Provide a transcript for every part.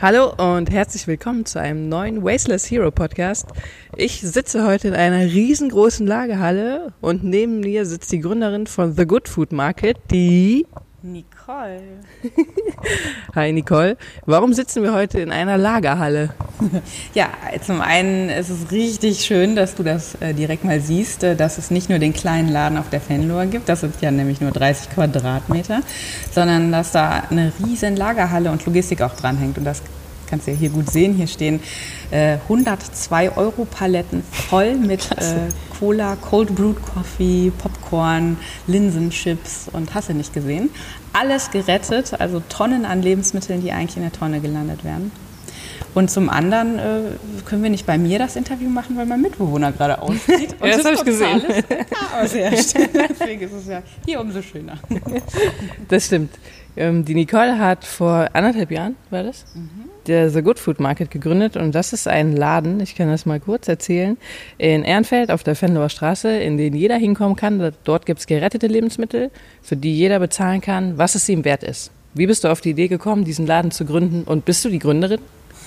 Hallo und herzlich willkommen zu einem neuen Wasteless Hero Podcast. Ich sitze heute in einer riesengroßen Lagerhalle und neben mir sitzt die Gründerin von The Good Food Market, die Nicole. Hi Nicole. Warum sitzen wir heute in einer Lagerhalle? Ja, zum einen ist es richtig schön, dass du das äh, direkt mal siehst, äh, dass es nicht nur den kleinen Laden auf der Fenloher gibt, das sind ja nämlich nur 30 Quadratmeter, sondern dass da eine riesen Lagerhalle und Logistik auch dranhängt. Und das kannst du ja hier gut sehen. Hier stehen äh, 102 Euro Paletten voll mit äh, Cola, Cold Brewed Coffee, Popcorn, Linsenchips und hast du nicht gesehen. Alles gerettet, also Tonnen an Lebensmitteln, die eigentlich in der Tonne gelandet werden. Und zum anderen äh, können wir nicht bei mir das Interview machen, weil mein Mitbewohner gerade auszieht. ja, das habe ich gesehen. Chaos herrscht. Deswegen ist es ja hier umso schöner. Das stimmt. Ähm, die Nicole hat vor anderthalb Jahren, war das? Mhm der The Good Food Market gegründet und das ist ein Laden, ich kann das mal kurz erzählen, in Ehrenfeld auf der Fenloher Straße, in den jeder hinkommen kann. Dort gibt es gerettete Lebensmittel, für die jeder bezahlen kann, was es ihm wert ist. Wie bist du auf die Idee gekommen, diesen Laden zu gründen und bist du die Gründerin?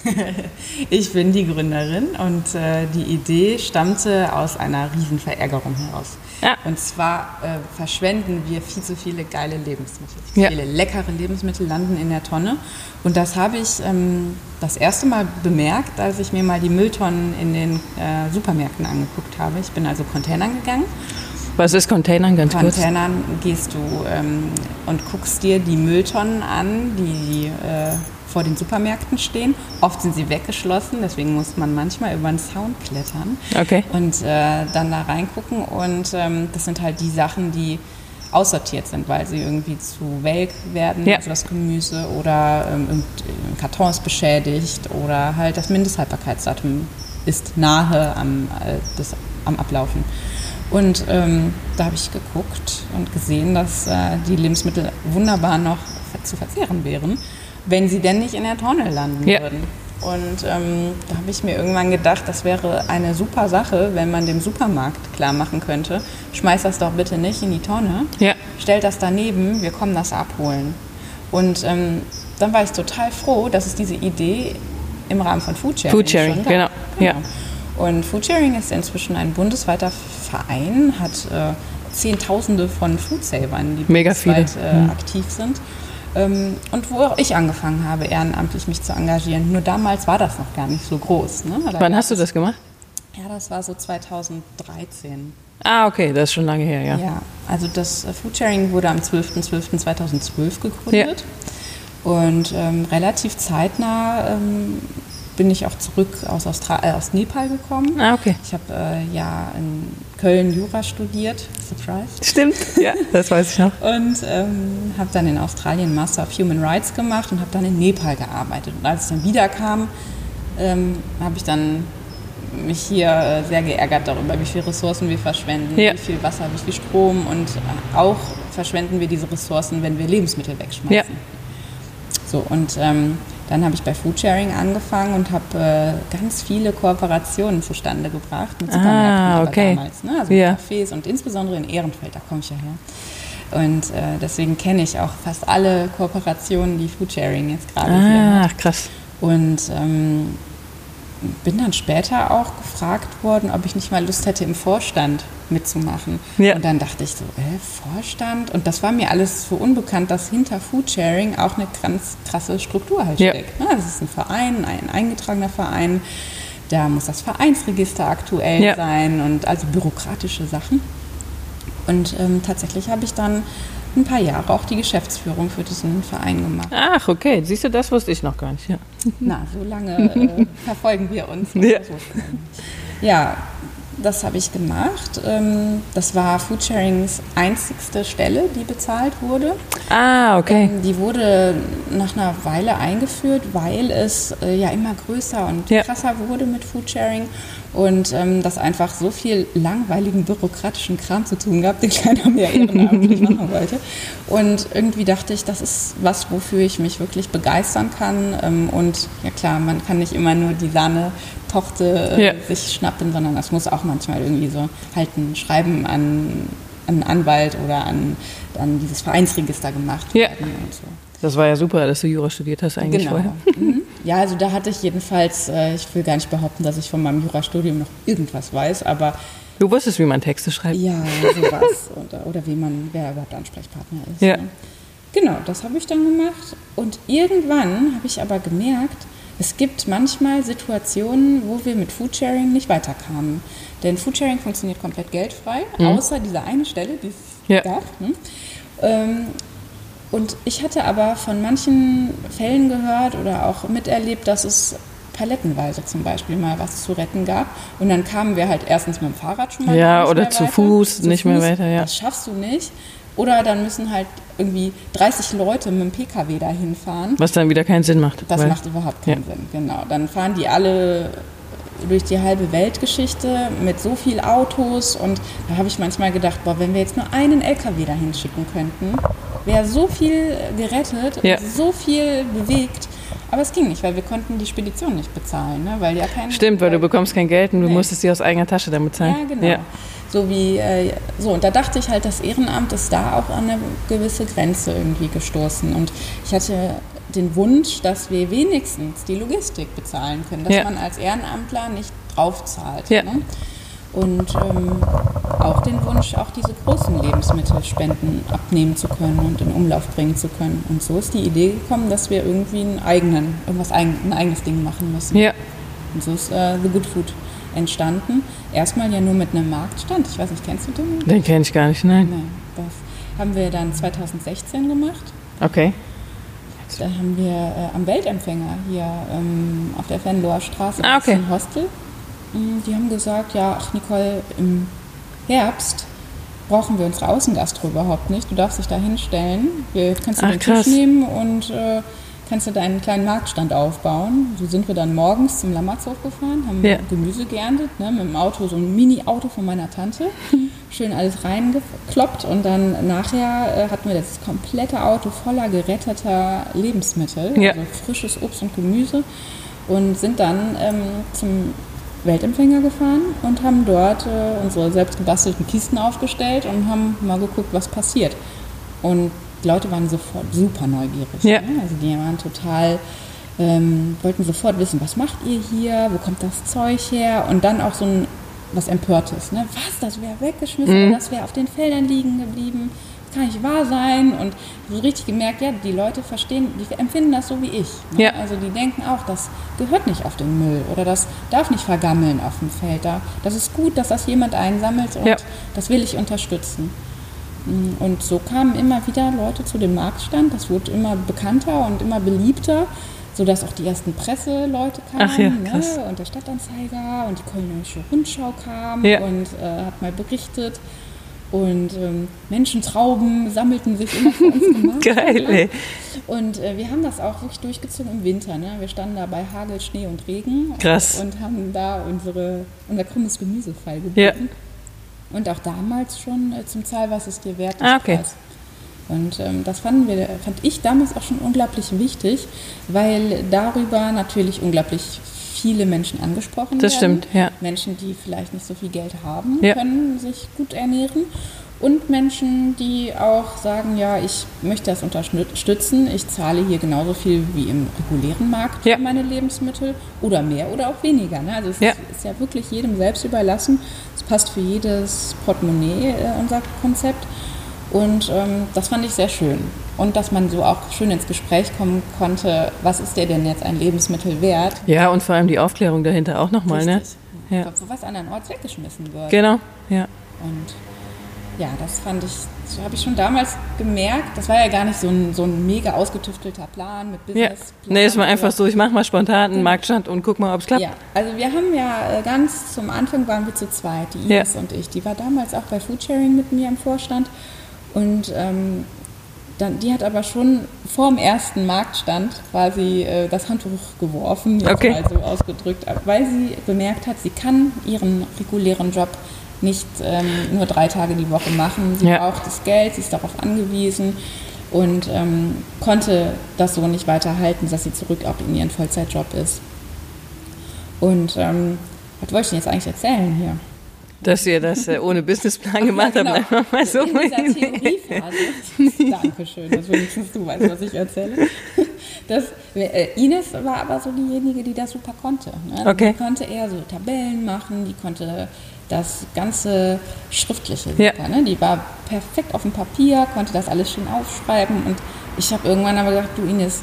ich bin die Gründerin und äh, die Idee stammte aus einer Riesenverärgerung heraus. Ja. Und zwar äh, verschwenden wir viel zu viele geile Lebensmittel. Ja. Viele leckere Lebensmittel landen in der Tonne. Und das habe ich ähm, das erste Mal bemerkt, als ich mir mal die Mülltonnen in den äh, Supermärkten angeguckt habe. Ich bin also Containern gegangen. Was ist Containern ganz kurz? Containern gehst du ähm, und guckst dir die Mülltonnen an, die äh, vor den Supermärkten stehen. Oft sind sie weggeschlossen, deswegen muss man manchmal über den Zaun klettern okay. und äh, dann da reingucken. Und ähm, das sind halt die Sachen, die aussortiert sind, weil sie irgendwie zu welk werden, ja. also das Gemüse oder ähm, Karton ist beschädigt oder halt das Mindesthaltbarkeitsdatum ist nahe am, äh, das, am Ablaufen. Und ähm, da habe ich geguckt und gesehen, dass äh, die Lebensmittel wunderbar noch zu verzehren wären wenn sie denn nicht in der Tonne landen ja. würden. Und ähm, da habe ich mir irgendwann gedacht, das wäre eine super Sache, wenn man dem Supermarkt klar machen könnte, schmeiß das doch bitte nicht in die Tonne, ja. stellt das daneben, wir kommen das abholen. Und ähm, dann war ich total froh, dass es diese Idee im Rahmen von Foodsharing Foodsharing, schon genau. genau. Ja. Und Foodsharing ist inzwischen ein bundesweiter Verein, hat äh, Zehntausende von Foodsavern, die Mega viele. Äh, mhm. aktiv sind. Ähm, und wo auch ich angefangen habe, ehrenamtlich mich zu engagieren. Nur damals war das noch gar nicht so groß. Ne? Wann hast du das gemacht? Ja, das war so 2013. Ah, okay, das ist schon lange her, ja. Ja, also das äh, Foodsharing wurde am 12.12.2012 gegründet. Ja. Und ähm, relativ zeitnah ähm, bin ich auch zurück aus, Austra äh, aus Nepal gekommen. Ah, okay. Ich habe äh, ja in Köln Jura studiert. Surprise. Stimmt, ja, das weiß ich noch. Und ähm, habe dann in Australien Master of Human Rights gemacht und habe dann in Nepal gearbeitet. Und als ich dann wiederkam, ähm, habe ich dann mich hier äh, sehr geärgert darüber, wie viele Ressourcen wir verschwenden, ja. wie viel Wasser, wie viel Strom und auch verschwenden wir diese Ressourcen, wenn wir Lebensmittel wegschmeißen. Ja. So, und ähm, dann habe ich bei Foodsharing angefangen und habe äh, ganz viele Kooperationen zustande gebracht mit Supermärkten ah, okay. damals, ne? also ja. Cafés und insbesondere in Ehrenfeld, da komme ich ja her. Und äh, deswegen kenne ich auch fast alle Kooperationen, die Foodsharing jetzt gerade ah, hier hat. Ach, krass. Und ähm, bin dann später auch gefragt worden, ob ich nicht mal Lust hätte, im Vorstand mitzumachen. Ja. Und dann dachte ich so, äh, Vorstand? Und das war mir alles so unbekannt, dass hinter Foodsharing auch eine ganz krasse Struktur halt ja. steckt. Ne? Das ist ein Verein, ein eingetragener Verein. Da muss das Vereinsregister aktuell ja. sein und also bürokratische Sachen. Und ähm, tatsächlich habe ich dann ein paar Jahre auch die Geschäftsführung für diesen Verein gemacht. Ach, okay. Siehst du, das wusste ich noch gar nicht. Ja. Na, so lange äh, verfolgen wir uns. Ja. ja, das habe ich gemacht. Ähm, das war Foodsharings einzigste Stelle, die bezahlt wurde. Ah, okay. Ähm, die wurde nach einer Weile eingeführt, weil es äh, ja immer größer und ja. krasser wurde mit Foodsharing und ähm, das einfach so viel langweiligen bürokratischen Kram zu tun gab, den keiner mehr ehrenamtlich machen wollte. Und irgendwie dachte ich, das ist was, wofür ich mich wirklich begeistern kann. Ähm, und ja klar, man kann nicht immer nur die Sahne-Tochter äh, ja. sich schnappen, sondern das muss auch manchmal irgendwie so halt ein Schreiben an, einen Anwalt oder an, an dieses Vereinsregister gemacht werden ja. und so. Das war ja super, dass du Jura studiert hast eigentlich genau. vorher. Mhm. Ja, also da hatte ich jedenfalls, äh, ich will gar nicht behaupten, dass ich von meinem Jurastudium noch irgendwas weiß, aber Du wusstest, wie man Texte schreibt. Ja, sowas. oder, oder wie man, wer überhaupt Ansprechpartner ist. Ja. Ne? Genau, das habe ich dann gemacht. Und irgendwann habe ich aber gemerkt, es gibt manchmal Situationen, wo wir mit Foodsharing nicht weiterkamen. Denn Foodsharing funktioniert komplett geldfrei, mhm. außer dieser eine Stelle, die es ja. gab. Ähm, und ich hatte aber von manchen Fällen gehört oder auch miterlebt, dass es palettenweise zum Beispiel mal was zu retten gab. Und dann kamen wir halt erstens mit dem Fahrrad schon mal. Ja, oder zu weiter. Fuß, zu nicht Fuß, mehr weiter, ja. Das schaffst du nicht. Oder dann müssen halt irgendwie 30 Leute mit dem Pkw dahin fahren. Was dann wieder keinen Sinn macht. Das macht überhaupt keinen ja. Sinn, genau. Dann fahren die alle durch die halbe Weltgeschichte mit so viel Autos und da habe ich manchmal gedacht, boah, wenn wir jetzt nur einen LKW dahin schicken könnten, wäre so viel gerettet, ja. so viel bewegt. Aber es ging nicht, weil wir konnten die Spedition nicht bezahlen, ne? weil ja kein Stimmt, weil du bekommst kein Geld und du nee. musstest sie aus eigener Tasche dann bezahlen. Ja, genau. Ja. So wie äh, so und da dachte ich halt, das Ehrenamt ist da auch an eine gewisse Grenze irgendwie gestoßen und ich hatte den Wunsch, dass wir wenigstens die Logistik bezahlen können, dass ja. man als Ehrenamtler nicht draufzahlt. Ja. Ne? und ähm, auch den Wunsch, auch diese großen Lebensmittelspenden abnehmen zu können und in Umlauf bringen zu können. Und so ist die Idee gekommen, dass wir irgendwie einen eigenen, irgendwas eigen, ein eigenes Ding machen müssen. Ja. Und so ist äh, The Good Food entstanden. Erstmal ja nur mit einem Marktstand. Ich weiß nicht, kennst du den? Den kenne ich gar nicht, nein. nein. Das haben wir dann 2016 gemacht. Okay. Da haben wir äh, am Weltempfänger hier ähm, auf der Venloer Straße ah, okay. ein Hostel Mm, die haben gesagt, ja, ach Nicole, im Herbst brauchen wir unsere Außengastro überhaupt nicht. Du darfst dich da hinstellen. Wir kannst du ach, den. Tisch nehmen und äh, kannst du deinen kleinen Marktstand aufbauen. So sind wir dann morgens zum Lammertshof gefahren, haben ja. Gemüse geerntet, ne, mit dem Auto, so ein Mini-Auto von meiner Tante. Schön alles reingekloppt und dann nachher äh, hatten wir das komplette Auto voller geretteter Lebensmittel, ja. also frisches Obst und Gemüse und sind dann ähm, zum Weltempfänger gefahren und haben dort äh, unsere selbst gebastelten Kisten aufgestellt und haben mal geguckt, was passiert. Und die Leute waren sofort super neugierig. Ja. Ne? Also die waren total, ähm, wollten sofort wissen, was macht ihr hier, wo kommt das Zeug her? Und dann auch so ein was Empörtes. Ne? Was, das wäre weggeschmissen, mhm. das wäre auf den Feldern liegen geblieben kann nicht wahr sein. Und so richtig gemerkt, ja, die Leute verstehen, die empfinden das so wie ich. Ne? Ja. Also die denken auch, das gehört nicht auf den Müll oder das darf nicht vergammeln auf dem Feld. Da, das ist gut, dass das jemand einsammelt und ja. das will ich unterstützen. Mm, und so kamen immer wieder Leute zu dem Marktstand. Das wurde immer bekannter und immer beliebter sodass auch die ersten Presseleute kamen Ach ja, ne? und der Stadtanzeiger und die Kölnische Rundschau kam ja. und äh, hat mal berichtet. Und ähm, Menschentrauben sammelten sich immer vor uns gemacht. Geil, ey. Und äh, wir haben das auch wirklich durchgezogen im Winter. Ne? Wir standen da bei Hagel, Schnee und Regen. Krass. Und, und haben da unsere, unser krummes Gemüse feilgeboten. Ja. Und auch damals schon äh, zum Zahl, was es dir wert ist. Ah, okay. Preis. Und ähm, das fanden wir, fand ich damals auch schon unglaublich wichtig, weil darüber natürlich unglaublich viele Menschen angesprochen das werden. Das stimmt, ja. Menschen, die vielleicht nicht so viel Geld haben, ja. können sich gut ernähren. Und Menschen, die auch sagen, ja, ich möchte das unterstützen, ich zahle hier genauso viel wie im regulären Markt ja. für meine Lebensmittel oder mehr oder auch weniger. Ne? Also es ja. Ist, ist, ja wirklich jedem selbst überlassen. Es passt für jedes Portemonnaie, äh, unser Konzept. Und ähm, das fand ich sehr schön. Und dass man so auch schön ins Gespräch kommen konnte, was ist dir denn jetzt ein Lebensmittel wert? Ja, und vor allem die Aufklärung dahinter auch nochmal, ne? Ja. Was andernorts weggeschmissen wird. Genau, ja. Und ja, das fand ich, habe ich schon damals gemerkt. Das war ja gar nicht so ein, so ein mega ausgetüftelter Plan mit Business. Ja. Nee, es war einfach so, ich mache mal spontan einen genau. Marktstand und guck mal, ob es klappt. Ja, also wir haben ja äh, ganz zum Anfang waren wir zu zweit, die Ines ja. und ich. Die war damals auch bei Foodsharing mit mir im Vorstand. Und ähm, dann, die hat aber schon vor dem ersten Marktstand quasi äh, das Handtuch geworfen, jetzt okay. mal so ausgedrückt, weil sie bemerkt hat, sie kann ihren regulären Job nicht ähm, nur drei Tage die Woche machen. Sie ja. braucht das Geld, sie ist darauf angewiesen und ähm, konnte das so nicht weiterhalten, dass sie zurück auch in ihren Vollzeitjob ist. Und ähm, was wollte ich denn jetzt eigentlich erzählen hier? Dass ihr das äh, ohne Businessplan gemacht genau. habt, einfach mal so. In dieser Theoriephase. Dankeschön, dass wenigstens du weißt, was ich erzähle. das, äh, Ines war aber so diejenige, die das super konnte. Ne? Okay. Die konnte eher so Tabellen machen, die konnte das ganze Schriftliche Ja. Ne? Die war perfekt auf dem Papier, konnte das alles schön aufschreiben. Und ich habe irgendwann aber gesagt, du Ines,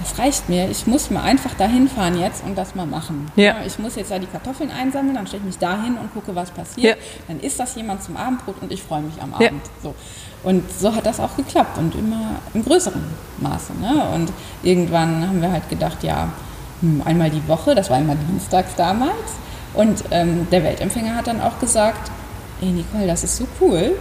das reicht mir. Ich muss mal einfach dahin fahren jetzt und das mal machen. Ja. Ich muss jetzt da die Kartoffeln einsammeln, dann stelle ich mich dahin und gucke, was passiert. Ja. Dann isst das jemand zum Abendbrot und ich freue mich am Ja. Abend. So. Und so hat das auch geklappt und immer im größeren Maße. Ne? Und irgendwann haben wir halt gedacht, ja, hm, einmal die Woche, das war immer dienstags damals. Und ähm, der Weltempfänger hat dann auch gesagt, ey Nicole, das ist so cool.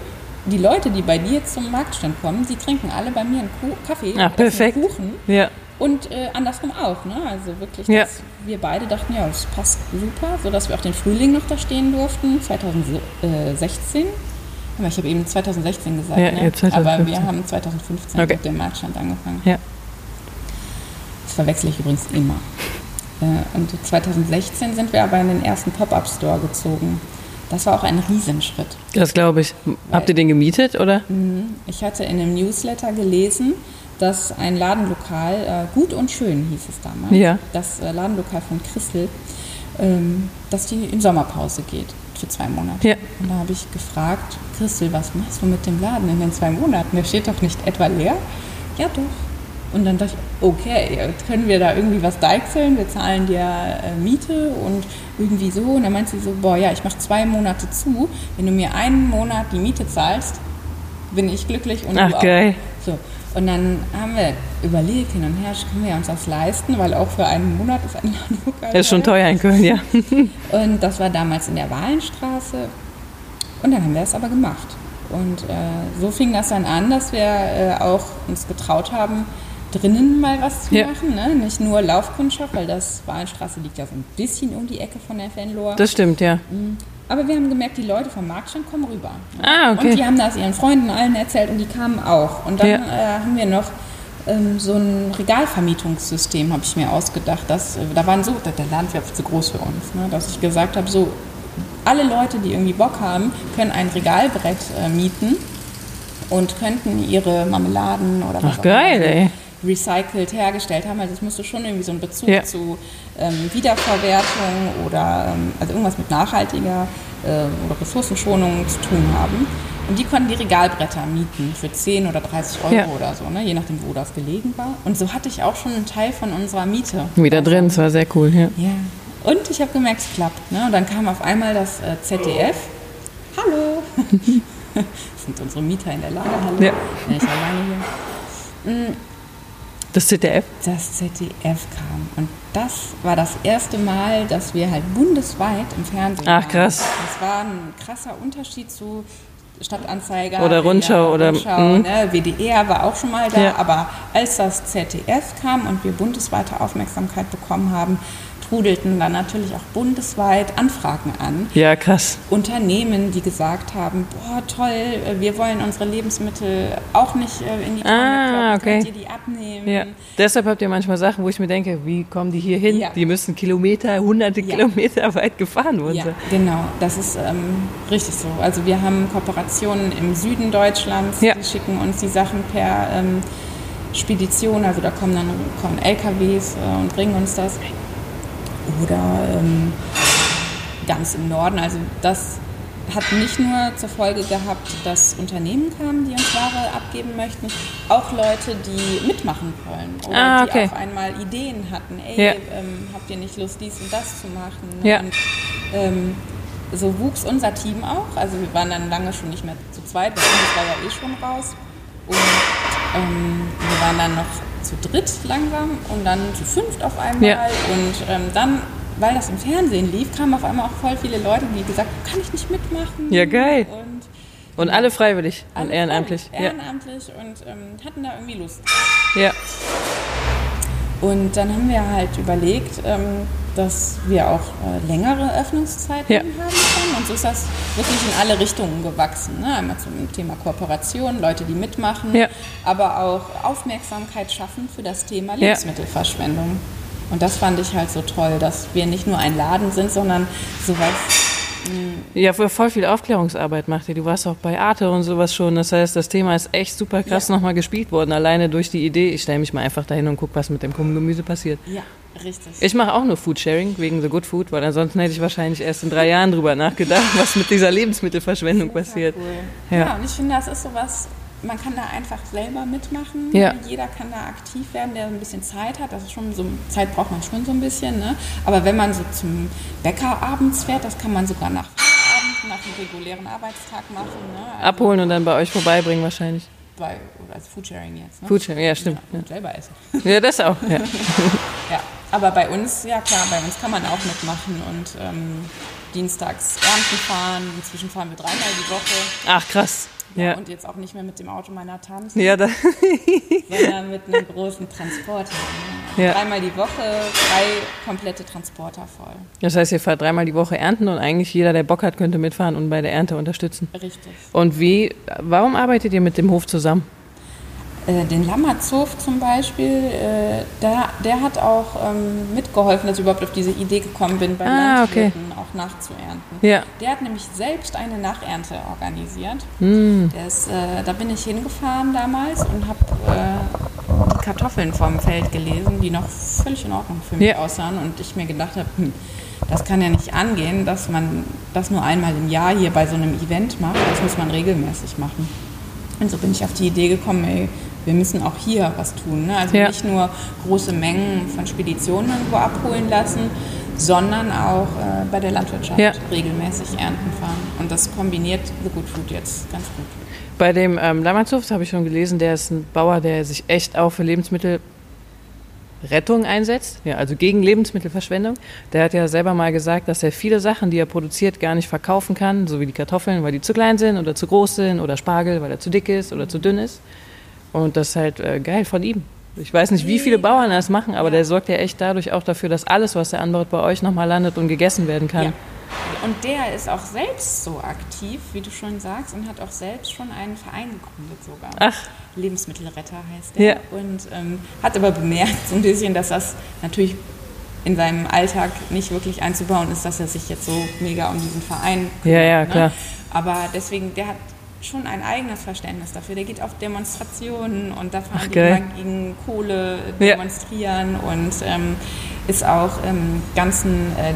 Die Leute, die bei dir zum Marktstand kommen, die trinken alle bei mir einen Ku- Kaffee, Ah, essen perfekt. Kuchen Ja. und äh, andersrum auch. Ne? Also wirklich, Ja. wir beide dachten, ja, das passt super, sodass wir auch den Frühling noch da stehen durften, 2016. Aber ich habe eben 2016 gesagt, Ja, ne? ja, 2015. aber wir haben 2015 Okay. mit dem Marktstand angefangen. Ja. Das verwechsel ich übrigens immer. Äh, Und 2016 sind wir aber in den ersten Pop-Up-Store gezogen. Das war auch ein Riesenschritt. Das glaube ich. Habt ihr den gemietet oder? Ich hatte in einem Newsletter gelesen, dass ein Ladenlokal, äh, gut und schön hieß es damals, Ja. das äh, Ladenlokal von Christel, ähm, dass die in Sommerpause geht für zwei Monate. Ja. Und da habe ich gefragt, Christel, was machst du mit dem Laden in den zwei Monaten? Der steht doch nicht etwa leer? Ja, doch. Und dann dachte ich, okay, können wir da irgendwie was deichseln? Wir zahlen dir äh, Miete und irgendwie so. Und dann meint sie so, boah, ja, ich mache zwei Monate zu. Wenn du mir einen Monat die Miete zahlst, bin ich glücklich und Ach, du auch. geil. So. Und dann haben wir überlegt, hin und her, können wir uns das leisten? Weil auch für einen Monat ist ein Ladenlokal Das ist schon teuer in Köln, ja. und das war damals in der Wahlenstraße. Und dann haben wir es aber gemacht. Und äh, so fing das dann an, dass wir äh, auch uns getraut haben, drinnen mal was zu Ja. machen. Ne? Nicht nur Laufkundschaft, weil das Wahlenstraße liegt ja so ein bisschen um die Ecke von der Fanlor. Das stimmt, ja. Aber wir haben gemerkt, die Leute vom Marktstand kommen rüber. Ah, okay. Und die haben das ihren Freunden allen erzählt und die kamen auch. Und dann Ja. äh, haben wir noch ähm, so ein Regalvermietungssystem, habe ich mir ausgedacht. Das, äh, da waren so, der Laden wäre zu groß für uns, ne, dass ich gesagt habe, so alle Leute, die irgendwie Bock haben, können ein Regalbrett äh, mieten und könnten ihre Marmeladen oder was Ach, auch geil, immer ey. Recycelt hergestellt haben. Also es musste schon irgendwie so einen Bezug Ja. zu ähm, Wiederverwertung oder ähm, also irgendwas mit nachhaltiger äh, oder Ressourcenschonung zu tun haben. Und die konnten die Regalbretter mieten für 10 oder 30 Euro Ja. oder so, ne? je nachdem, wo das gelegen war. Und so hatte ich auch schon einen Teil von unserer Miete. Wieder drin, das war sehr cool, ja. Ja. Und ich habe gemerkt, es klappt. Ne? Und dann kam auf einmal das äh, ZDF. Hallo! sind unsere Mieter in der Lagerhalle. Ja. ich alleine hier. Das ZDF? das ZDF kam. Und das war das erste Mal, dass wir halt bundesweit im Fernsehen Ach, waren. krass. Das war ein krasser Unterschied zu Stadtanzeiger. Oder Rundschau oder- Rundschau, mhm. ne? WDR war auch schon mal da. Ja. Aber als das ZDF kam und wir bundesweite Aufmerksamkeit bekommen haben, trudelten dann natürlich auch bundesweit Anfragen an. Ja, krass. Unternehmen, die gesagt haben, boah, toll, äh, wir wollen unsere Lebensmittel auch nicht äh, in die Tonne Ah, okay. könnt ihr die abnehmen? Ja. Deshalb habt ihr manchmal Sachen, wo ich mir denke, wie kommen die hier hin? Ja. Die müssen Kilometer, hunderte Ja. Kilometer weit gefahren worden Ja, sein. genau, das ist ähm, richtig so. Also wir haben Kooperationen im Süden Deutschlands, Ja. die schicken uns die Sachen per ähm, Spedition, also da kommen dann kommen LKWs äh, und bringen uns das. Oder ähm, ganz im Norden, also das hat nicht nur zur Folge gehabt, dass Unternehmen kamen, die uns Ware abgeben möchten, auch Leute, die mitmachen wollen oder Ah, okay. die auf einmal Ideen hatten. Ey, Ja. ähm, habt ihr nicht Lust, dies und das zu machen? Ja. Und, ähm, so wuchs unser Team auch. Also wir waren dann lange schon nicht mehr zu zweit, weil das war ja eh schon raus. Und ähm, wir waren dann noch zu dritt langsam und dann zu fünft auf einmal. Ja. Und ähm, dann, weil das im Fernsehen lief, kamen auf einmal auch voll viele Leute, die gesagt haben, kann ich nicht mitmachen? Ja, geil. Und Und alle freiwillig und alle ehrenamtlich. voll Ehrenamtlich und ähm, hatten da irgendwie Lust. Ja. ja. Und dann haben wir halt überlegt, ähm, dass wir auch äh, längere Öffnungszeiten Ja. haben. Und so ist das wirklich in alle Richtungen gewachsen. Ne? Einmal zum Thema Kooperation, Leute, die mitmachen, Ja. aber auch Aufmerksamkeit schaffen für das Thema. Lebensmittelverschwendung. Und das fand ich halt so toll, dass wir nicht nur ein Laden sind, sondern soweit ja, voll viel Aufklärungsarbeit macht ihr. Du warst auch bei Arte und sowas schon. Das heißt, das Thema ist echt super krass ja. nochmal gespielt worden. Alleine durch die Idee, ich stelle mich mal einfach dahin und gucke, was mit dem Gemüse passiert. Ja, richtig. Ich mache auch nur Foodsharing wegen The Good Food, weil ansonsten hätte ich wahrscheinlich erst in drei Jahren drüber nachgedacht, was mit dieser Lebensmittelverschwendung passiert. Cool. Ja. ja, und ich finde, das ist sowas, man kann da einfach selber mitmachen. Ja. Jeder kann da aktiv werden, der ein bisschen Zeit hat. Das ist schon so, Zeit braucht man schon so ein bisschen. Ne? Aber wenn man so zum Bäcker abends fährt, das kann man sogar nach Feierabend, nach einem regulären Arbeitstag machen. Ne? Also Abholen und dann bei euch vorbeibringen wahrscheinlich. Bei, als Foodsharing jetzt. Ne? Foodsharing, ja, stimmt. Ja, ja. Selber essen. Ja, das auch. Ja. ja, aber bei uns, ja klar, bei uns kann man auch mitmachen und ähm, dienstags Ernten fahren. Inzwischen fahren wir dreimal die Woche. Ach, krass. Ja, ja. Und jetzt auch nicht mehr mit dem Auto meiner Tante, ja, da sondern mit einem großen Transporter. Ja. Dreimal die Woche, drei komplette Transporter voll. Das heißt, ihr fahrt dreimal die Woche ernten und eigentlich jeder, der Bock hat, könnte mitfahren und bei der Ernte unterstützen. Richtig. Und wie, warum arbeitet ihr mit dem Hof zusammen? Äh, den Lammerzow zum Beispiel, äh, der, der hat auch ähm, mitgeholfen, dass ich überhaupt auf diese Idee gekommen bin, bei ah, Landwirten okay. auch nachzuernten. Ja. Der hat nämlich selbst eine Nachernte organisiert. Mm. Ist, äh, da bin ich hingefahren damals und habe äh, die Kartoffeln vom Feld gelesen, die noch völlig in Ordnung für mich ja. aussahen und ich mir gedacht habe, hm, das kann ja nicht angehen, dass man das nur einmal im Jahr hier bei so einem Event macht. Das muss man regelmäßig machen. Und so bin ich auf die Idee gekommen, ey, wir müssen auch hier was tun. Ne? Also ja. nicht nur große Mengen von Speditionen irgendwo abholen lassen, sondern auch äh, bei der Landwirtschaft ja. regelmäßig Ernten fahren. Und das kombiniert The Good Food jetzt ganz gut. Bei dem ähm, Lammertshof, habe ich schon gelesen, der ist ein Bauer, der sich echt auch für Lebensmittelrettung einsetzt, ja, also gegen Lebensmittelverschwendung. Der hat ja selber mal gesagt, dass er viele Sachen, die er produziert, gar nicht verkaufen kann, so wie die Kartoffeln, weil die zu klein sind oder zu groß sind oder Spargel, weil er zu dick ist oder zu dünn ist. Und das ist halt äh, geil von ihm. Ich weiß nicht, wie viele Bauern das machen, aber der sorgt ja echt dadurch auch dafür, dass alles, was er anbaut, bei euch nochmal landet und gegessen werden kann. Ja. Und der ist auch selbst so aktiv, wie du schon sagst, und hat auch selbst schon einen Verein gegründet sogar. Ach. Lebensmittelretter heißt der. Ja. Und ähm, hat aber bemerkt so ein bisschen, dass das natürlich in seinem Alltag nicht wirklich einzubauen ist, dass er sich jetzt so mega um diesen Verein kümmert. Ja, ja, klar. Ne? Aber deswegen, der hat schon ein eigenes Verständnis dafür. Der geht auf Demonstrationen und da fahren Ach, die immer gegen Kohle demonstrieren ja. und ähm, ist auch im ganzen äh,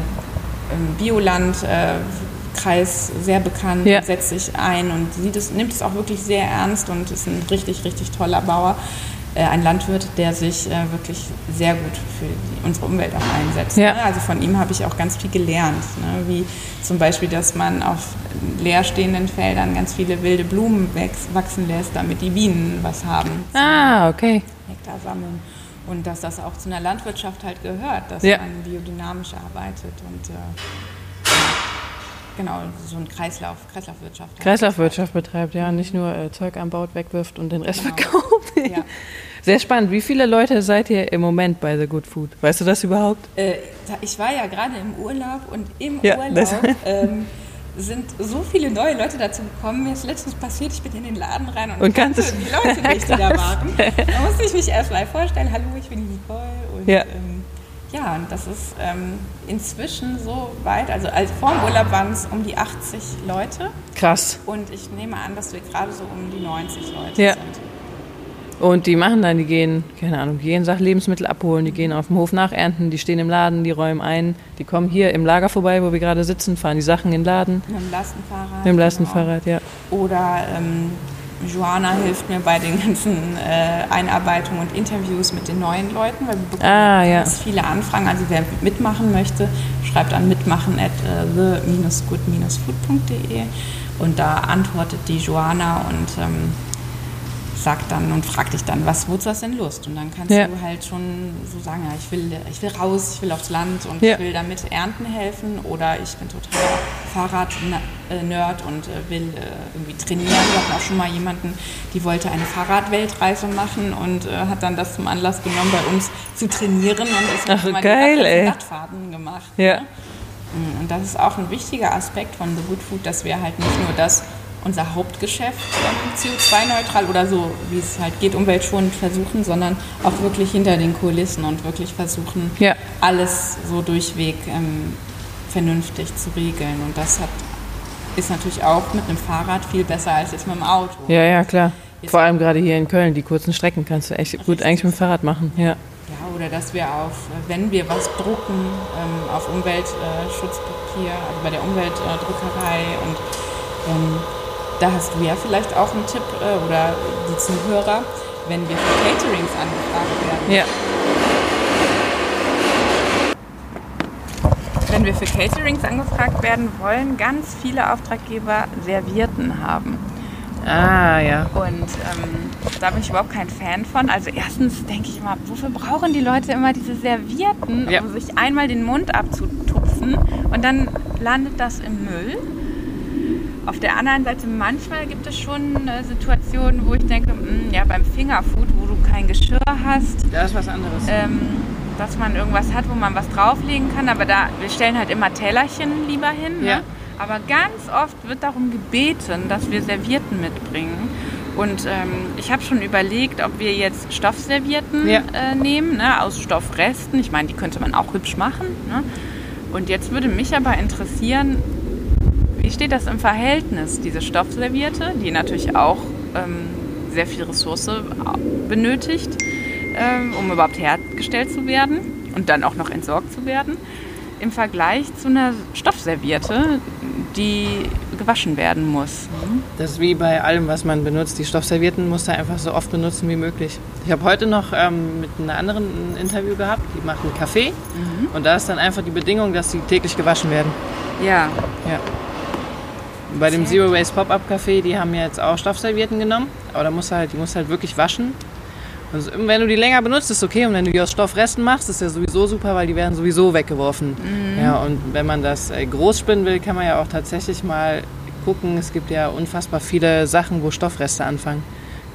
Bioland-Kreis äh, sehr bekannt, ja. setzt sich ein und sieht es, nimmt es auch wirklich sehr ernst und ist ein richtig, richtig toller Bauer. Äh, ein Landwirt, der sich äh, wirklich sehr gut für unsere Umwelt auch einsetzt. Ja. Ne? Also von ihm habe ich auch ganz viel gelernt, ne? wie zum Beispiel, dass man auf leerstehenden Feldern ganz viele wilde Blumen wachsen lässt, damit die Bienen was haben. Ah, okay. Nektar sammeln. Und dass das auch zu einer Landwirtschaft halt gehört, dass ja. man biodynamisch arbeitet und äh, genau, so ein Kreislauf, Kreislaufwirtschaft. Kreislaufwirtschaft betreibt, ja, nicht nur äh, Zeug anbaut, wegwirft und den Rest genau. verkauft. ja. Sehr spannend. Wie viele Leute seid ihr im Moment bei The Good Food? Weißt du das überhaupt? Äh, ich war ja gerade im Urlaub und im ja, Urlaub ähm, sind so viele neue Leute dazu gekommen. Mir ist letztens passiert, ich bin in den Laden rein und, und kannte die Leute nicht, die da waren. Da musste ich mich erst mal vorstellen, hallo, ich bin Nicole und ja. ähm, ja, und das ist ähm, inzwischen so weit, also als vor dem Urlaub waren es um die 80 Leute. Krass. Und ich nehme an, dass wir gerade so um die 90 Leute ja. sind. Und die machen dann, die gehen, keine Ahnung, die gehen Sachen Lebensmittel abholen, die gehen auf dem Hof nachernten, die stehen im Laden, die räumen ein, die kommen hier im Lager vorbei, wo wir gerade sitzen, fahren die Sachen in den Laden. Mit dem Lastenfahrrad. Mit dem Lastenfahrrad, genau. ja. Oder ähm, Joana hilft mir bei den ganzen äh, Einarbeitungen und Interviews mit den neuen Leuten, weil wir bekommen ah, ja. ganz viele Anfragen. Also wer mitmachen möchte, schreibt an mitmachen at uh, the-good-food.de und da antwortet die Joana und ähm, sagt dann und fragt dich dann, was, wozu hast du denn Lust? Und dann kannst ja. du halt schon so sagen, ja, ich will, ich will raus, ich will aufs Land und ja. ich will damit ernten helfen oder ich bin total Fahrrad-Nerd und äh, will äh, irgendwie trainieren. Wir hatten auch schon mal jemanden, die wollte eine Fahrradweltreise machen und äh, hat dann das zum Anlass genommen, bei uns zu trainieren und ist Ach, mal geil. Radfahrten gemacht. Ja. Ne? Und das ist auch ein wichtiger Aspekt von The Good Food, dass wir halt nicht nur das unser Hauptgeschäft ähm, CO2-neutral oder so, wie es halt geht, umweltschonend versuchen, sondern auch wirklich hinter den Kulissen und wirklich versuchen, ja. alles so durchweg ähm, vernünftig zu regeln. Und das hat ist natürlich auch mit einem Fahrrad viel besser als jetzt mit dem Auto. Ja, ja, klar. Jetzt Vor allem gerade hier in Köln, die kurzen Strecken kannst du echt gut eigentlich mit dem Fahrrad machen. Ja. Ja, oder dass wir auf, wenn wir was drucken, ähm, auf Umweltschutzpapier, also bei der Umweltdruckerei und ähm, da hast du ja vielleicht auch einen Tipp äh, oder die Zuhörer, wenn wir für Caterings angefragt werden. Ja. Wenn wir für Caterings angefragt werden wollen, ganz viele Auftraggeber Servierten haben. Ah, ja. Und ähm, da bin ich überhaupt kein Fan von. Also erstens denke ich immer, wofür brauchen die Leute immer diese Servierten, ja. um sich einmal den Mund abzutupfen und dann landet das im Müll. Auf der anderen Seite, manchmal gibt es schon äh, Situationen, wo ich denke, mh, hm, ja, beim Fingerfood, wo du kein Geschirr hast. Das ist was anderes. Ähm, dass man irgendwas hat, wo man was drauflegen kann. Aber da, wir stellen halt immer Tellerchen lieber hin. Ne? Ja. Aber ganz oft wird darum gebeten, dass wir Servierten mitbringen. Und ähm, ich habe schon überlegt, ob wir jetzt Stoffservierten ja. äh, nehmen, ne, aus Stoffresten. Ich meine, die könnte man auch hübsch machen. Ne? Und jetzt würde mich aber interessieren, wie steht das im Verhältnis, diese Stoffservierte, die natürlich auch ähm, sehr viel Ressource benötigt, ähm, um überhaupt hergestellt zu werden und dann auch noch entsorgt zu werden, im Vergleich zu einer Stoffservierte, die gewaschen werden muss. Das ist wie bei allem, was man benutzt. Die Stoffservierten muss man einfach so oft benutzen wie möglich. Ich habe heute noch ähm, mit einer anderen ein Interview gehabt, die macht einen Kaffee mhm. und da ist dann einfach die Bedingung, dass sie täglich gewaschen werden. Ja. ja. Bei dem Zero Waste Pop-Up Café, die haben jetzt auch Stoffservierten genommen, aber da musst halt, die musst halt wirklich waschen. Also, wenn du die länger benutzt, ist okay. Und wenn du die aus Stoffresten machst, ist ja sowieso super, weil die werden sowieso weggeworfen. Mhm. Ja, und wenn man das äh, groß spinnen will, kann man ja auch tatsächlich mal gucken. Es gibt ja unfassbar viele Sachen, wo Stoffreste anfangen.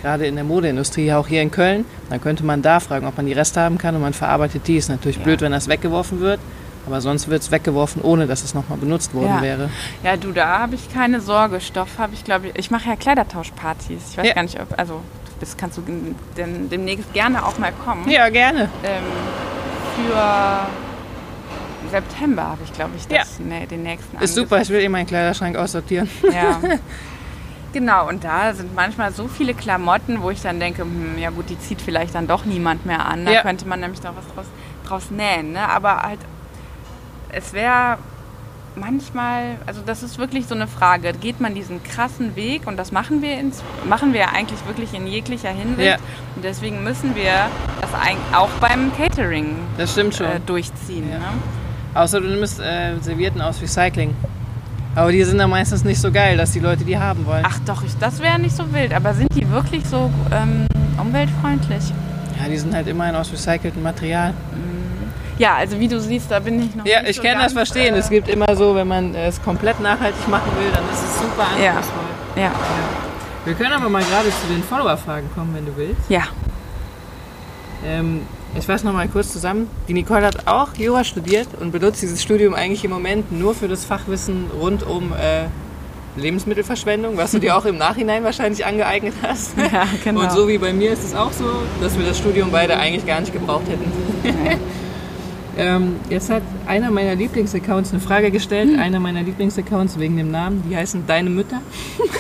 Gerade in der Modeindustrie, auch hier in Köln. Dann könnte man da fragen, ob man die Reste haben kann und man verarbeitet die. Ist natürlich ja. blöd, wenn das weggeworfen wird. Aber sonst wird es weggeworfen, ohne dass es nochmal benutzt worden ja. wäre. Ja, du, da habe ich keine Sorge. Stoff habe ich, glaube ich. Ich mache ja Kleidertauschpartys. Ich weiß ja. gar nicht, ob. Also, das kannst du dem, demnächst gerne auch mal kommen. Ja, gerne. Ähm, für September habe ich, glaube ich, das, ja. ne, den nächsten. Ist super, ich will eh meinen Kleiderschrank aussortieren. Ja. Genau, und da sind manchmal so viele Klamotten, wo ich dann denke, hm, ja gut, die zieht vielleicht dann doch niemand mehr an. Da ja. könnte man nämlich noch was draus, draus nähen. Ne? Aber halt es wäre manchmal, also das ist wirklich so eine Frage, geht man diesen krassen Weg und das machen wir, ins, machen wir eigentlich wirklich in jeglicher Hinsicht ja. und deswegen müssen wir das auch beim Catering das stimmt schon. Äh, durchziehen. Ja. Ne? Außer du nimmst äh, Servietten aus Recycling. Aber die sind dann meistens nicht so geil, dass die Leute die haben wollen. Ach doch, ich, das wäre nicht so wild. Aber sind die wirklich so ähm, umweltfreundlich? Ja, die sind halt immerhin aus recyceltem Material. Mhm. Ja, also wie du siehst, da bin ich noch Ja, ich so kann das verstehen. Äh, es gibt immer so, wenn man es komplett nachhaltig machen will, dann ist es super anspruchsvoll. Ja. ja. Wir können aber mal gerade zu den Follower-Fragen kommen, wenn du willst. Ja. Ähm, ich fasse noch mal kurz zusammen. Die Nicole hat auch Jura studiert und benutzt dieses Studium eigentlich im Moment nur für das Fachwissen rund um äh, Lebensmittelverschwendung, was du dir auch im Nachhinein wahrscheinlich angeeignet hast. Ja, genau. Und so wie bei mir ist es auch so, dass wir das Studium beide eigentlich gar nicht gebraucht hätten. Ähm, jetzt hat einer meiner Lieblingsaccounts eine Frage gestellt, hm. einer meiner Lieblingsaccounts wegen dem Namen, die heißen Deine Mütter.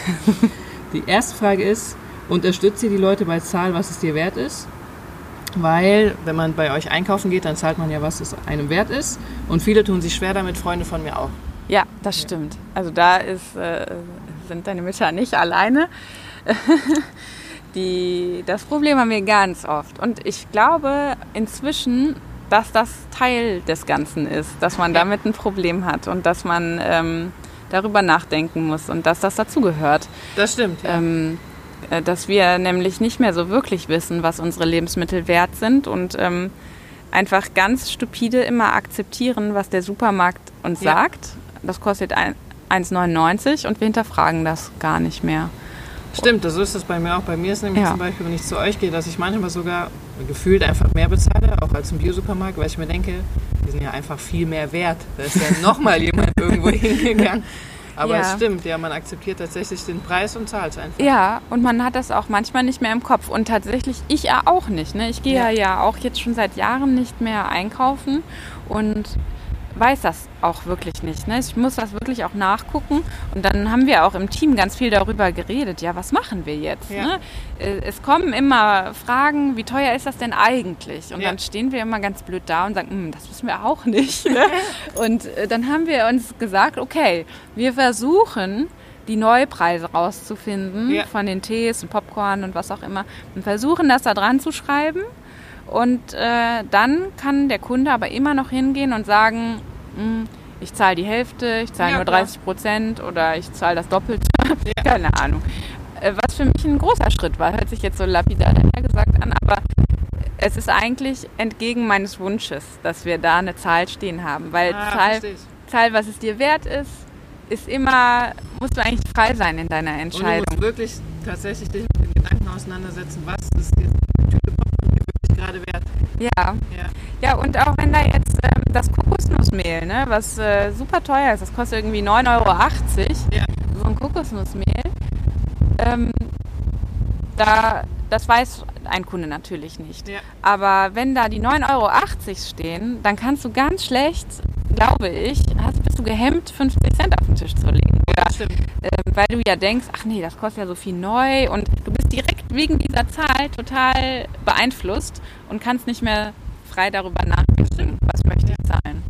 die erste Frage ist, unterstützt ihr die Leute bei Zahl, was es dir wert ist? Weil, wenn man bei euch einkaufen geht, dann zahlt man ja, was es einem wert ist. Und viele tun sich schwer damit, Freunde von mir auch. Ja, das stimmt. Also da ist, äh, sind deine Mütter nicht alleine. Die, das Problem haben wir ganz oft. Und ich glaube, inzwischen dass das Teil des Ganzen ist, dass man damit ein Problem hat und dass man ähm, darüber nachdenken muss und dass das dazugehört. Das stimmt. Ja. Ähm, äh, dass wir nämlich nicht mehr so wirklich wissen, was unsere Lebensmittel wert sind und ähm, einfach ganz stupide immer akzeptieren, was der Supermarkt uns ja. sagt. Das kostet 1,99 und wir hinterfragen das gar nicht mehr. Stimmt, so ist das bei mir auch. Bei mir ist nämlich ja. zum Beispiel, wenn ich zu euch gehe, dass ich manchmal sogar gefühlt einfach mehr bezahle, auch als im Biosupermarkt, weil ich mir denke, die sind ja einfach viel mehr wert. Da ist ja nochmal jemand irgendwo hingegangen. Aber ja. es stimmt, ja, man akzeptiert tatsächlich den Preis und zahlt einfach. Ja, und man hat das auch manchmal nicht mehr im Kopf. Und tatsächlich, ich ja auch nicht. Ne? Ich gehe ja. ja auch jetzt schon seit Jahren nicht mehr einkaufen. und weiß das auch wirklich nicht. Ne? Ich muss das wirklich auch nachgucken. Und dann haben wir auch im Team ganz viel darüber geredet. Ja, was machen wir jetzt? Ja. Ne? Äh, es kommen immer Fragen, wie teuer ist das denn eigentlich? Und ja. dann stehen wir immer ganz blöd da und sagen, hm, das wissen wir auch nicht. Ne? und äh, dann haben wir uns gesagt, okay, wir versuchen, die Neupreise rauszufinden ja. von den Tees und Popcorn und was auch immer und versuchen das da dran zu schreiben und äh, dann kann der Kunde aber immer noch hingehen und sagen, hm, ich zahle die Hälfte, ich zahle ja, nur 30 Prozent oder ich zahle das Doppelte. Ja. Keine Ahnung. Äh, was für mich ein großer Schritt war, hört sich jetzt so lapidar gesagt an, aber es ist eigentlich entgegen meines Wunsches, dass wir da eine Zahl stehen haben. Weil ah, Zahl, Zahl, was es dir wert ist, ist immer, musst du eigentlich frei sein in deiner Entscheidung. Und du musst wirklich tatsächlich dich mit den Gedanken auseinandersetzen, was ist jetzt gerade wert. Ja. ja. Ja, und auch wenn da jetzt ähm, das Kokosnussmehl, ne, was äh, super teuer ist, das kostet irgendwie 9,80 Euro. Ja. So ein Kokosnussmehl. Ähm, da, das weiß ein Kunde natürlich nicht. Ja. Aber wenn da die 9,80 Euro stehen, dann kannst du ganz schlecht, glaube ich, hast, bist du gehemmt, 50 Cent auf den Tisch zu legen. Oder, äh, weil du ja denkst, ach nee, das kostet ja so viel neu und du bist direkt wegen dieser Zahl total beeinflusst und kannst nicht mehr frei darüber nachdenken, was möchte ich zahlen.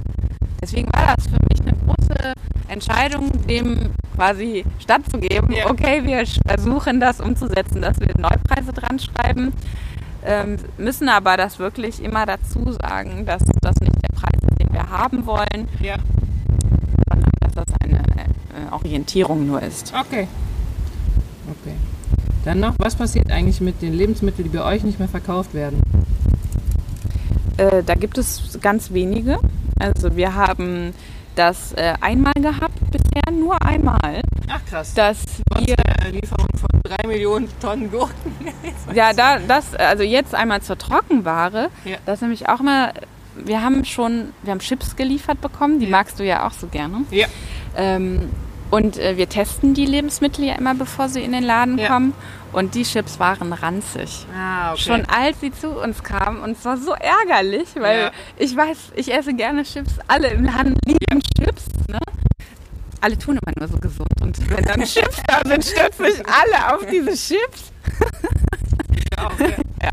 Deswegen war das für mich eine große Entscheidung, dem quasi stattzugeben. Ja. Okay, wir versuchen das umzusetzen, dass wir Neupreise dran schreiben, ähm, müssen aber das wirklich immer dazu sagen, dass das nicht der Preis ist, den wir haben wollen, ja. sondern dass das eine äh, Orientierung nur ist. Okay. Okay. Dann noch, was passiert eigentlich mit den Lebensmitteln, die bei euch nicht mehr verkauft werden? Äh, da gibt es ganz wenige. Also wir haben das äh, einmal gehabt bisher, nur einmal. Ach krass. Dass wir Lieferung von drei Millionen Tonnen Gurken. ja, da das also jetzt einmal zur Trockenware. Ja. Das nämlich auch mal. Wir haben schon, wir haben Chips geliefert bekommen. Die ja. magst du ja auch so gerne. Ja. Ähm, und äh, wir testen die Lebensmittel ja immer, bevor sie in den Laden ja. kommen. Und die Chips waren ranzig. Ah, okay. Schon als sie zu uns kamen. Und es war so ärgerlich, weil ja. ich weiß, ich esse gerne Chips. Alle im Laden lieben. Chips. Ne? Alle tun immer nur so gesund. Und wenn dann Chips da sind, stürzen sich alle auf diese Chips. Ja, auch, ja. ja.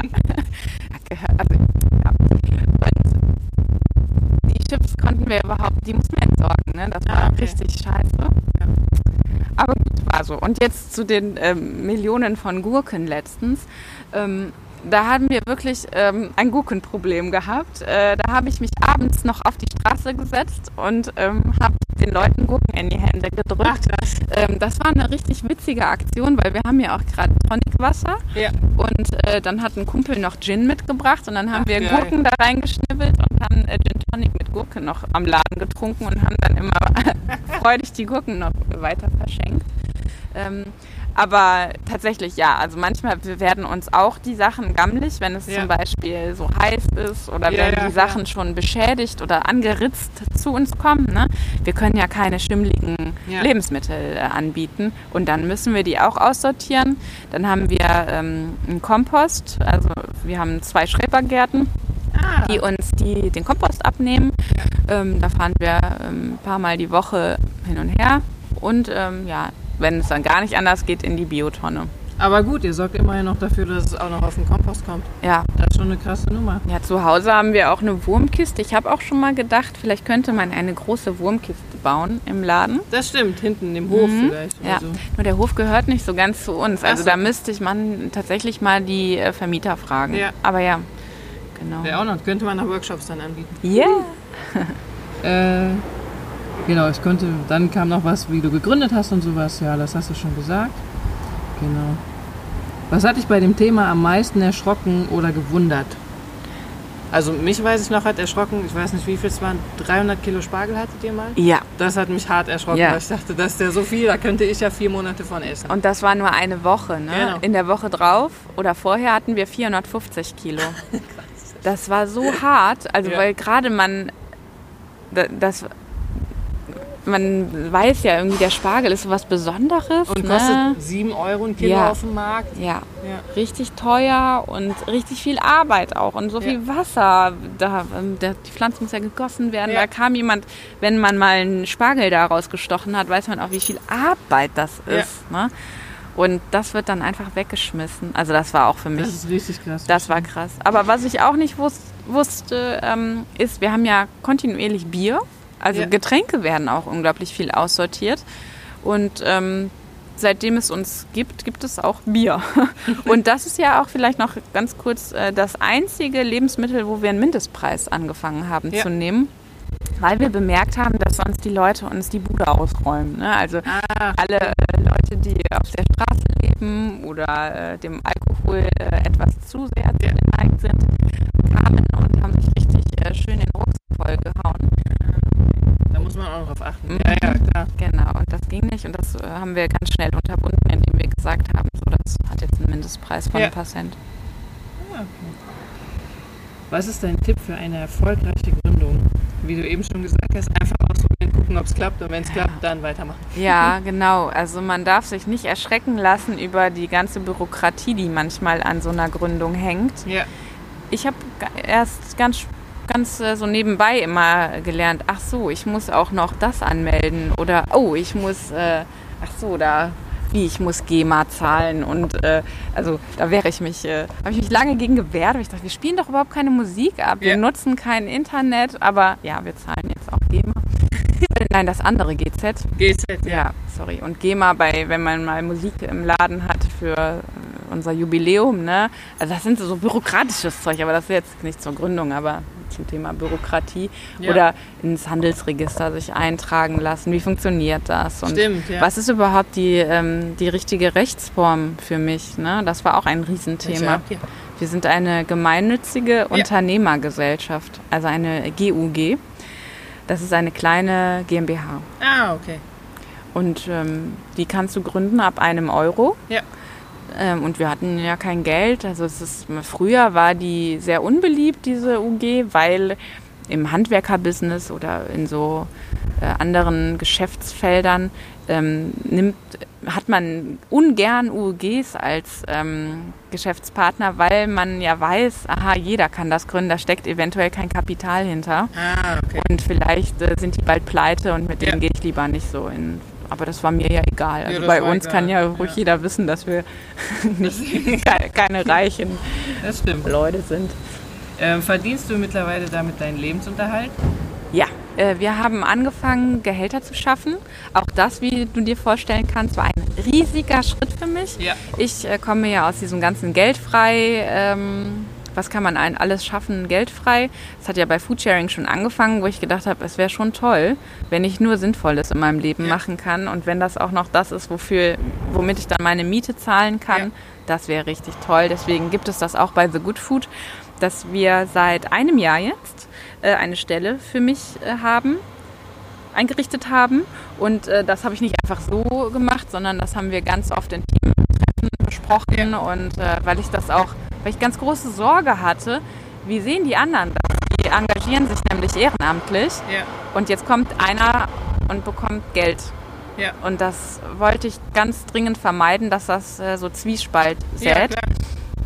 Also, ja. Und die Chips konnten wir überhaupt, die mussten wir entsorgen. Ne? Das war ah, okay. richtig scheiße. Aber gut, war so. Und jetzt zu den ähm, Millionen von Gurken letztens. Ähm, da haben wir wirklich ähm, ein Gurkenproblem gehabt. Äh, da habe ich mich abends noch auf die Straße gesetzt und ähm, habe den Leuten Gurken in die Hände gedrückt. Ach, ähm, das war eine richtig witzige Aktion, weil wir haben ja auch gerade Tonicwasser. Ja. Und äh, dann hat ein Kumpel noch Gin mitgebracht und dann haben Ach, wir geil. Gurken da reingeschnibbelt und haben äh, Gin Tonic mit Gurke noch am Laden getrunken und haben dann immer freudig die Gurken noch weiter verschenkt. Ähm, aber tatsächlich ja, also manchmal werden uns auch die Sachen gammelig, wenn es ja. zum Beispiel so heiß ist oder ja, wenn ja, die Sachen schon beschädigt oder angeritzt zu uns kommen. Ne? Wir können ja keine schimmligen Lebensmittel äh, anbieten und dann müssen wir die auch aussortieren. Dann haben wir ähm, einen Kompost, also wir haben zwei Schrebergärten. Ah. die uns die, den Kompost abnehmen. Ähm, da fahren wir ähm, ein paar Mal die Woche hin und her. Und ähm, ja, wenn es dann gar nicht anders geht, in die Biotonne. Aber gut, ihr sorgt immerhin noch dafür, dass es auch noch auf den Kompost kommt. Ja. Das ist schon eine krasse Nummer. Ja, zu Hause haben wir auch eine Wurmkiste. Ich habe auch schon mal gedacht, vielleicht könnte man eine große Wurmkiste bauen im Laden. Das stimmt, hinten im Hof mhm. vielleicht. ja, so. nur der Hof gehört nicht so ganz zu uns. Also so. da müsste ich man tatsächlich mal die äh, Vermieter fragen. Ja. Aber ja, genau. Wäre auch noch, könnte man noch Workshops dann anbieten. Ja. Yeah. äh, Genau, es könnte, dann kam noch was, wie du gegründet hast und sowas. Ja, das hast du schon gesagt. Genau. Was hat dich bei dem Thema am meisten erschrocken oder gewundert? Also mich weiß ich noch hat erschrocken, ich weiß nicht wie viel es waren, 300 Kilo Spargel hattet ihr mal? Ja. Das hat mich hart erschrocken, ja. weil ich dachte, das ist ja so viel, da könnte ich ja vier Monate von essen. Und das war nur eine Woche, ne? Genau. In der Woche drauf oder vorher hatten wir 450 Kilo. das war so hart, also ja. weil gerade man, das man weiß ja irgendwie, der Spargel ist so was Besonderes. Und ne? kostet 7 Euro ein Kilo Ja. auf dem Markt. Ja, Ja. richtig teuer und richtig viel Arbeit auch und so Ja. viel Wasser. Da, ähm, der, die Pflanze muss ja gegossen werden. Da kam jemand, wenn man mal einen Spargel daraus gestochen hat, weiß man auch, wie viel Arbeit das ist. Ne? Und das wird dann einfach weggeschmissen. Also das war auch für mich Das ist richtig krass. Das war krass. Aber was ich auch nicht wus wusste, ähm, ist, wir haben ja kontinuierlich Bier. Also Ja. Getränke werden auch unglaublich viel aussortiert. Und ähm, seitdem es uns gibt, gibt es auch Bier. Und das ist ja auch vielleicht noch ganz kurz äh, das einzige Lebensmittel, wo wir einen Mindestpreis angefangen haben Ja. zu nehmen. Weil wir bemerkt haben, dass sonst die Leute uns die Bude ausräumen. Ne? Also Ah, alle äh, Leute, die auf der Straße leben oder äh, dem Alkohol äh, etwas zu sehr geneigt sind, kamen und haben sich richtig äh, schön den Rucksack vollgehauen. Muss man auch drauf achten. Mhm. Ja, ja, klar. Genau, und das ging nicht und das äh, haben wir ganz schnell unterbunden, indem wir gesagt haben, so das hat jetzt einen Mindestpreis von Ja. ein paar Cent. Was ist dein Tipp für eine erfolgreiche Gründung? Wie du eben schon gesagt hast, einfach ausprobieren, gucken, ob es klappt und wenn es klappt, dann weitermachen. Ja, genau. Also man darf sich nicht erschrecken lassen über die ganze Bürokratie, die manchmal an so einer Gründung hängt. Ja. Ich habe erst ganz, ganz äh, so nebenbei immer gelernt, ach so, ich muss auch noch das anmelden oder oh, ich muss, äh, ach so, da wie ich muss GEMA zahlen und äh, also da wäre ich mich, äh, habe ich mich lange gegen gewehrt. weil Ich dachte, wir spielen doch überhaupt keine Musik ab, wir Ja. nutzen kein Internet, aber ja, wir zahlen jetzt auch GEMA. Nein, das andere GZ. GZ, ja. Ja, sorry. Und GEMA bei, wenn man mal Musik im Laden hat für äh, unser Jubiläum, ne? Also das sind so bürokratisches Zeug, aber das ist jetzt nicht zur Gründung, aber zum Thema Bürokratie. Ja. Oder ins Handelsregister sich eintragen lassen. Wie funktioniert das? Und Stimmt, ja. was ist überhaupt die, ähm, die richtige Rechtsform für mich? Ne? Das war auch ein Riesenthema. Wir sind eine gemeinnützige Unternehmergesellschaft, also eine GUG. Das ist eine kleine GmbH. Ah, okay. Und ähm, die kannst du gründen ab einem Euro. Ja. Ähm, und wir hatten ja kein Geld. Also es ist, früher war die sehr unbeliebt, diese UG, weil im Handwerkerbusiness oder in so äh, anderen Geschäftsfeldern ähm, nimmt, hat man ungern UGs als ähm, Geschäftspartner, weil man ja weiß, aha, jeder kann das gründen, da steckt eventuell kein Kapital hinter. Ah, okay. Und vielleicht äh, sind die bald pleite und mit denen Ja. gehe ich lieber nicht so in. Aber das war mir ja egal. Also das bei uns egal. kann ja ruhig Ja. jeder wissen, dass wir nicht, keine, reichen. Leute sind. Ähm, verdienst du mittlerweile damit deinen Lebensunterhalt? Ja, äh, wir haben angefangen, Gehälter zu schaffen. Auch das, wie du dir vorstellen kannst, war ein riesiger Schritt für mich. Ja. Ich äh, komme ja aus diesem ganzen Geldfrei. Ähm, was kann man ein, alles schaffen, geldfrei? Das hat ja bei Foodsharing schon angefangen, wo ich gedacht habe, es wäre schon toll, wenn ich nur Sinnvolles in meinem Leben Ja. machen kann und wenn das auch noch das ist, wofür, womit ich dann meine Miete zahlen kann, Ja. das wäre richtig toll. Deswegen gibt es das auch bei The Good Food, dass wir seit einem Jahr jetzt äh, eine Stelle für mich äh, haben, eingerichtet haben. Und äh, das habe ich nicht einfach so gemacht, sondern das haben wir ganz oft in Teamtreffen besprochen. Ja. Und äh, weil ich das auch, weil ich ganz große Sorge hatte, wie sehen die anderen das? Die engagieren sich nämlich ehrenamtlich. Ja. Und jetzt kommt einer und bekommt Geld. Ja. Und das wollte ich ganz dringend vermeiden, dass das äh, so Zwiespalt Ja, sät. klar.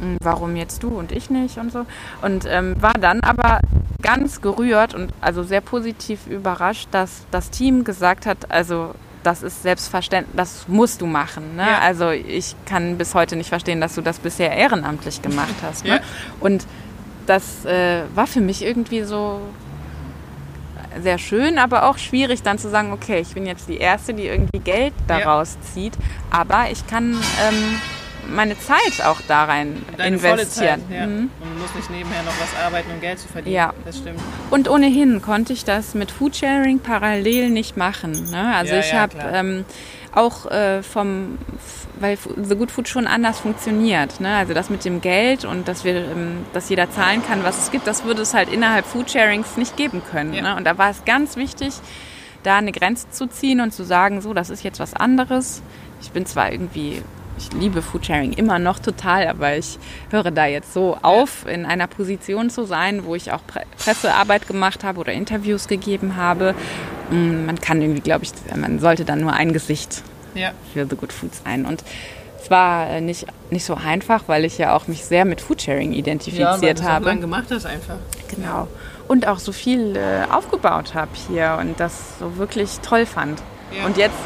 "Hm, warum jetzt du und ich nicht und so. Und ähm, war dann aber ganz gerührt und also sehr positiv überrascht, dass das Team gesagt hat, also das ist selbstverständlich, das musst du machen. Ne? Ja. Also ich kann bis heute nicht verstehen, dass du das bisher ehrenamtlich gemacht hast. Ne? Ja. Und das äh, war für mich irgendwie so sehr schön, aber auch schwierig dann zu sagen, okay, ich bin jetzt die Erste, die irgendwie Geld Ja. daraus zieht, aber ich kann ähm, meine Zeit auch da rein Deine investieren. Zeit, ja. Mhm. Und du musst nicht nebenher noch was arbeiten, um Geld zu verdienen. Ja. Das stimmt. Und ohnehin konnte ich das mit Foodsharing parallel nicht machen. Ne? Also Ja, ich ja, habe ähm, auch äh, vom, weil The Good Food schon anders funktioniert. Ne? Also das mit dem Geld und dass wir, ähm, dass jeder zahlen kann, was es gibt, das würde es halt innerhalb Foodsharings nicht geben können. Ne? Und da war es ganz wichtig, da eine Grenze zu ziehen und zu sagen, so, das ist jetzt was anderes. Ich bin zwar irgendwie ich liebe Foodsharing immer noch total, aber ich höre da jetzt so auf, in einer Position zu sein, wo ich auch Pressearbeit gemacht habe oder Interviews gegeben habe. Mm, man kann irgendwie, glaube ich, man sollte dann nur ein Gesicht ja. für The Good Food sein. Und es war äh, nicht, nicht so einfach, weil ich ja auch mich sehr mit Foodsharing identifiziert ja, habe. Ja, gemacht hast einfach. Genau. Und auch so viel äh, aufgebaut habe hier und das so wirklich toll fand. Ja. Und jetzt,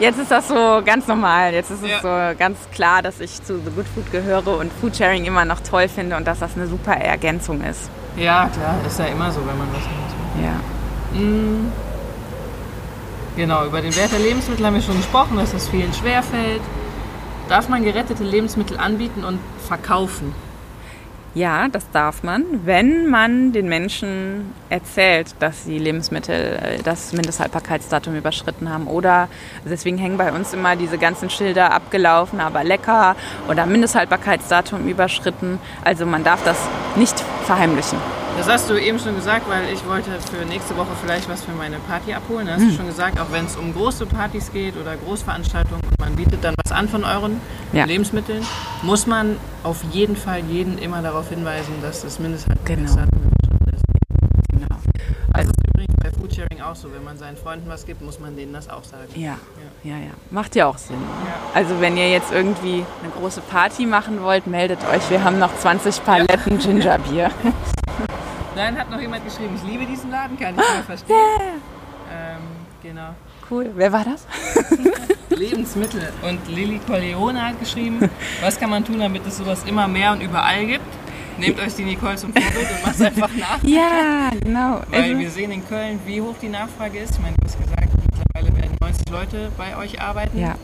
jetzt ist das so ganz normal. Jetzt ist es so ganz klar, dass ich zu The Good Food gehöre und Foodsharing immer noch toll finde und dass das eine super Ergänzung ist. Ja, klar. Ist ja immer so, wenn man was macht. Ja. Mhm. Genau, über den Wert der Lebensmittel haben wir schon gesprochen, dass das vielen schwerfällt. Darf man gerettete Lebensmittel anbieten und verkaufen? Ja, das darf man, wenn man den Menschen erzählt, dass sie Lebensmittel äh, das Mindesthaltbarkeitsdatum überschritten haben. Oder deswegen hängen bei uns immer diese ganzen Schilder abgelaufen, aber lecker oder Mindesthaltbarkeitsdatum überschritten. Also man darf das nicht verheimlichen. Das hast du eben schon gesagt, weil ich wollte für nächste Woche vielleicht was für meine Party abholen. Da hast hm. du schon gesagt, auch wenn es um große Partys geht oder Großveranstaltungen und man bietet dann was an von euren ja. Lebensmitteln, muss man auf jeden Fall jeden immer darauf hinweisen, dass das Mindesthaltbarkeitsdatum genau. ist. Genau. Also ist übrigens bei Foodsharing auch so, wenn man seinen Freunden was gibt, muss man denen das auch sagen. Ja, ja, ja. ja. Macht ja auch Sinn. Ja. Also wenn ihr jetzt irgendwie eine große Party machen wollt, meldet euch. Wir haben noch 20 Paletten Gingerbier. Nein, hat noch jemand geschrieben, ich liebe diesen Laden, kann ich mal verstehen. Yeah. Ähm, genau. Cool. Wer war das? Lebensmittel. Und Lili Corleone hat geschrieben, was kann man tun, damit es sowas immer mehr und überall gibt? Nehmt euch die Nicole zum Vorbild und macht einfach nach. Ja, genau. Weil also, wir sehen in Köln, wie hoch die Nachfrage ist. Ich meine, du hast gesagt, mittlerweile werden 90 Leute bei euch arbeiten. Ja.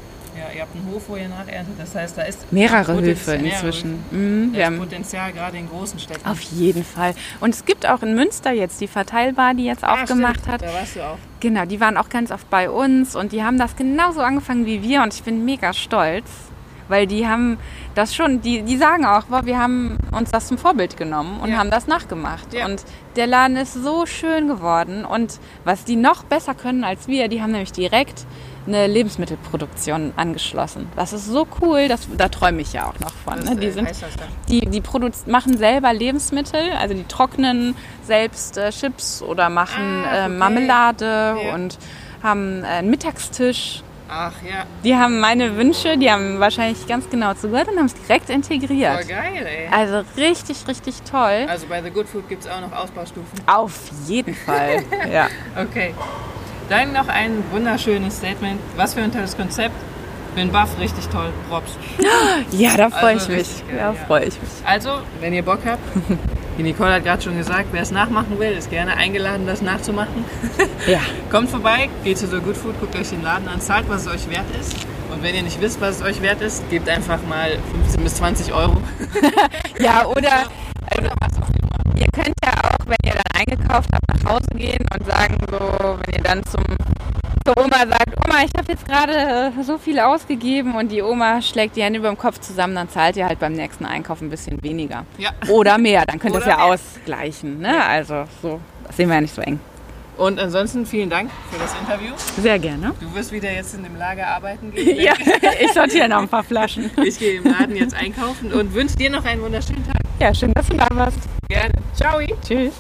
Ihr habt einen Hof, wo ihr nacherntet. Das heißt, da ist mehrere Höfe inzwischen. Mhm, wir haben Potenzial gerade in großen Städten. Auf jeden Fall. Und es gibt auch in Münster jetzt die Verteilbar, die jetzt ah, aufgemacht stimmt. hat. Da warst du auch. Genau, die waren auch ganz oft bei uns und die haben das genauso angefangen wie wir und ich bin mega stolz, weil die haben das schon, die, die sagen auch, boah, wir haben uns das zum Vorbild genommen und ja. haben das nachgemacht. Ja. Und der Laden ist so schön geworden und was die noch besser können als wir, die haben nämlich direkt eine Lebensmittelproduktion angeschlossen. Das ist so cool, das, da träume ich ja auch noch von. Ne? Die, sind, die, die machen selber Lebensmittel, also die trocknen selbst äh, Chips oder machen ah, okay. äh, Marmelade ja. und haben äh, einen Mittagstisch. Ach ja. Die haben meine Wünsche, die haben wahrscheinlich ganz genau zugehört und haben es direkt integriert. Voll geil, ey. Also richtig, richtig toll. Also bei The Good Food gibt es auch noch Ausbaustufen. Auf jeden Fall, ja. Okay. Dann noch ein wunderschönes Statement. Was für ein tolles Konzept. Bin baff, richtig toll. Props. Ja, da freue also ich mich. Geil, da ja. freue ich mich. Also, wenn ihr Bock habt, die Nicole hat gerade schon gesagt, wer es nachmachen will, ist gerne eingeladen, das nachzumachen. Ja. Kommt vorbei, geht zu The Good Food, guckt euch den Laden an, zahlt, was es euch wert ist. Und wenn ihr nicht wisst, was es euch wert ist, gebt einfach mal 15 bis 20 Euro. ja, oder, also, was auch immer. Ihr könnt ja wenn ihr dann eingekauft habt, nach Hause gehen und sagen so, wenn ihr dann zum zur Oma sagt, Oma, ich habe jetzt gerade so viel ausgegeben und die Oma schlägt die Hände über dem Kopf zusammen, dann zahlt ihr halt beim nächsten Einkauf ein bisschen weniger. Ja. Oder mehr, dann könnt ihr es ja mehr. ausgleichen. Ne? Also so, das sehen wir ja nicht so eng. Und ansonsten vielen Dank für das Interview. Sehr gerne. Du wirst wieder jetzt in dem Lager arbeiten gehen. ja, ich sortiere noch ein paar Flaschen. Ich gehe im Laden jetzt einkaufen und wünsche dir noch einen wunderschönen Tag. Ja, schön, dass du da warst. Gerne. Ciao. Tschüss.